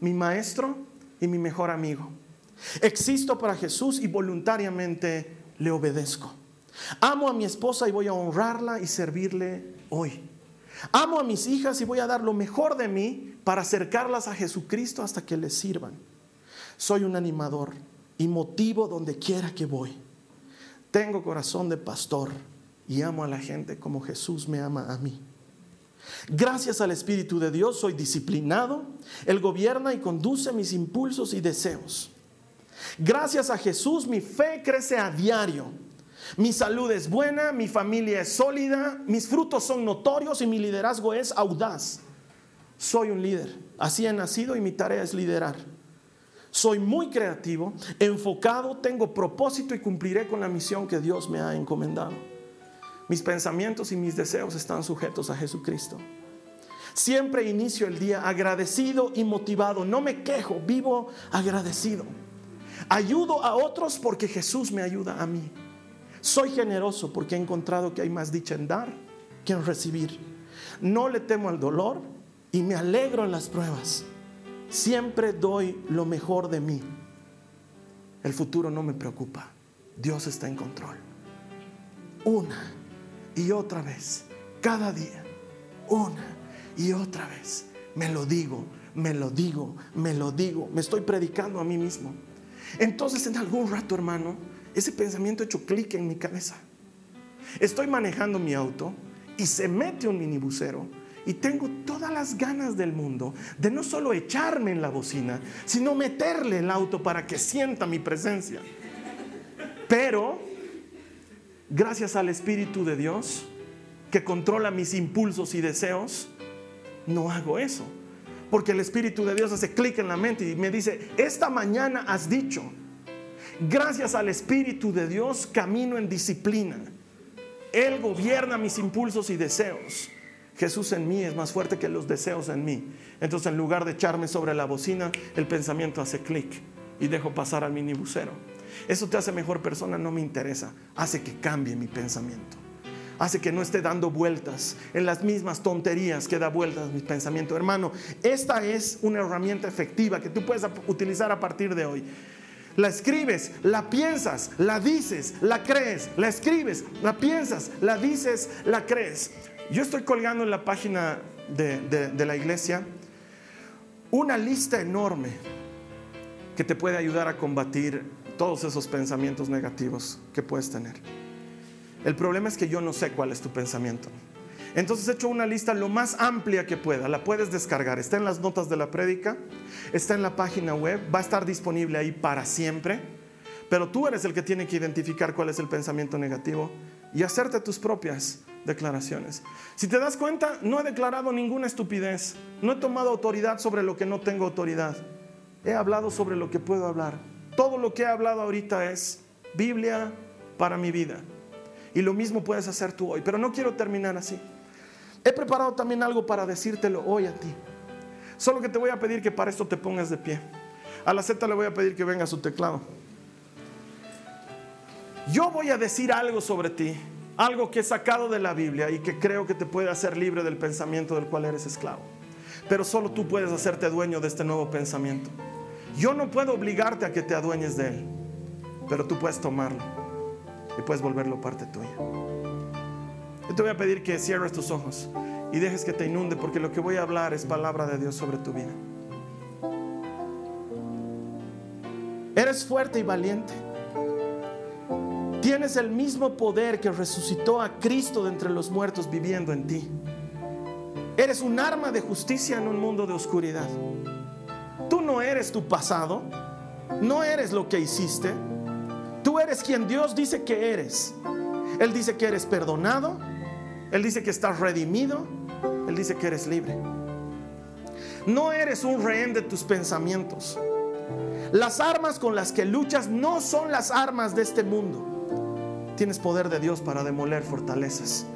Speaker 2: mi maestro y mi mejor amigo. Existo para Jesús y voluntariamente le obedezco. Amo a mi esposa y voy a honrarla y servirle hoy. Amo a mis hijas y voy a dar lo mejor de mí para acercarlas a Jesucristo hasta que les sirvan. Soy un animador y motivo donde quiera que voy. Tengo corazón de pastor y amo a la gente como Jesús me ama a mí. Gracias al Espíritu de Dios soy disciplinado, Él gobierna y conduce mis impulsos y deseos. Gracias a Jesús mi fe crece a diario. Mi salud es buena, mi familia es sólida, mis frutos son notorios y mi liderazgo es audaz. Soy un líder, así he nacido y mi tarea es liderar. Soy muy creativo, enfocado, tengo propósito y cumpliré con la misión que Dios me ha encomendado. Mis pensamientos y mis deseos están sujetos a Jesucristo. Siempre inicio el día agradecido y motivado. No me quejo, vivo agradecido. Ayudo a otros porque Jesús me ayuda a mí. Soy generoso porque he encontrado que hay más dicha en dar que en recibir. No le temo al dolor y me alegro en las pruebas. Siempre doy lo mejor de mí. El futuro no me preocupa. Dios está en control. Una y otra vez, cada día, una y otra vez. Me lo digo, me lo digo, me lo digo. Me estoy predicando a mí mismo. Entonces en algún rato, hermano, ese pensamiento hecho clic en mi cabeza. Estoy manejando mi auto y se mete un minibusero y tengo todas las ganas del mundo de no solo echarme en la bocina, sino meterle el auto para que sienta mi presencia. Pero gracias al Espíritu de Dios, que controla mis impulsos y deseos, no hago eso. Porque el Espíritu de Dios hace clic en la mente y me dice, esta mañana has dicho, gracias al Espíritu de Dios camino en disciplina. Él gobierna mis impulsos y deseos. Jesús en mí es más fuerte que los deseos en mí. Entonces en lugar de echarme sobre la bocina, el pensamiento hace clic y dejo pasar al minibusero. Eso te hace mejor persona, no me interesa. Hace que cambie mi pensamiento. Hace que no esté dando vueltas en las mismas tonterías que da vueltas mi pensamiento. Hermano, esta es una herramienta efectiva que tú puedes utilizar a partir de hoy. La escribes, la piensas, la dices, la crees, la escribes, la piensas, la dices, la crees. Yo estoy colgando en la página de, de la iglesia una lista enorme que te puede ayudar a combatir todos esos pensamientos negativos que puedes tener. El problema es que yo no sé cuál es tu pensamiento. Entonces he hecho una lista lo más amplia que pueda. La puedes descargar. Está en las notas de la prédica. Está en la página web. Va a estar disponible ahí para siempre. Pero tú eres el que tiene que identificar cuál es el pensamiento negativo y hacerte tus propias declaraciones. Si te das cuenta, no he declarado ninguna estupidez. No he tomado autoridad sobre lo que no tengo autoridad. He hablado sobre lo que puedo hablar. Todo lo que he hablado ahorita es Biblia para mi vida. Y lo mismo puedes hacer tú hoy. Pero no quiero terminar así. He preparado también algo para decírtelo hoy a ti. Solo que te voy a pedir que para esto te pongas de pie. A la Z le voy a pedir que venga a su teclado. Yo voy a decir algo sobre ti, algo que he sacado de la Biblia y que creo que te puede hacer libre del pensamiento del cual eres esclavo. Pero solo tú puedes hacerte dueño de este nuevo pensamiento. Yo no puedo obligarte a que te adueñes de él, pero tú puedes tomarlo y puedes volverlo parte tuya. Yo te voy a pedir que cierres tus ojos y dejes que te inunde, porque lo que voy a hablar es palabra de Dios sobre tu vida. Eres fuerte y valiente. Tienes el mismo poder que resucitó a Cristo de entre los muertos viviendo en ti. Eres un arma de justicia en un mundo de oscuridad. Tú no eres tu pasado, no eres lo que hiciste. Tú eres quien Dios dice que eres. Él dice que eres perdonado, Él dice que estás redimido, Él dice que eres libre. No eres un rehén de tus pensamientos. Las armas con las que luchas no son las armas de este mundo. Tienes poder de Dios para demoler fortalezas.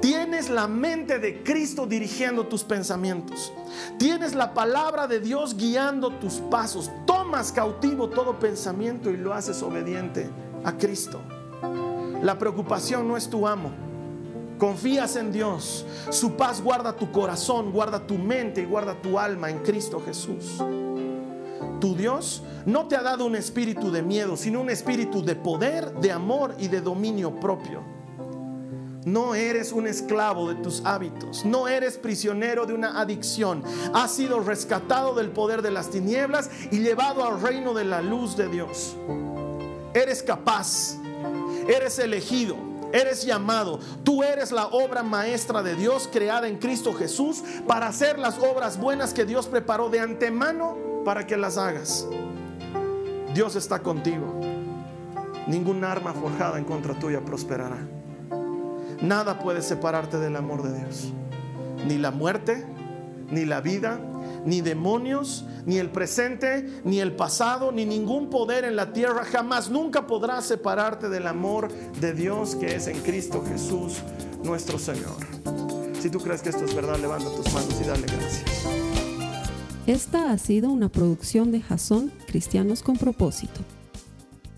Speaker 2: Tienes la mente de Cristo dirigiendo tus pensamientos. Tienes la palabra de Dios guiando tus pasos. Tomas cautivo todo pensamiento y lo haces obediente a Cristo. La preocupación no es tu amo. Confías en Dios. Su paz guarda tu corazón, guarda tu mente y guarda tu alma en Cristo Jesús. Tu Dios no te ha dado un espíritu de miedo, sino un espíritu de poder, de amor y de dominio propio. No eres un esclavo de tus hábitos, no eres prisionero de una adicción. Has sido rescatado del poder de las tinieblas y llevado al reino de la luz de Dios. Eres capaz, eres elegido, eres llamado. Tú eres la obra maestra de Dios creada en Cristo Jesús para hacer las obras buenas que Dios preparó de antemano para que las hagas. Dios está contigo. Ningún arma forjada en contra tuya prosperará. Nada puede separarte del amor de Dios. Ni la muerte, ni la vida, ni demonios, ni el presente, ni el pasado, ni ningún poder en la tierra jamás, nunca podrá separarte del amor de Dios que es en Cristo Jesús nuestro Señor. Si tú crees que esto es verdad, levanta tus manos y dale gracias.
Speaker 1: Esta ha sido una producción de Jason Cristianos con propósito.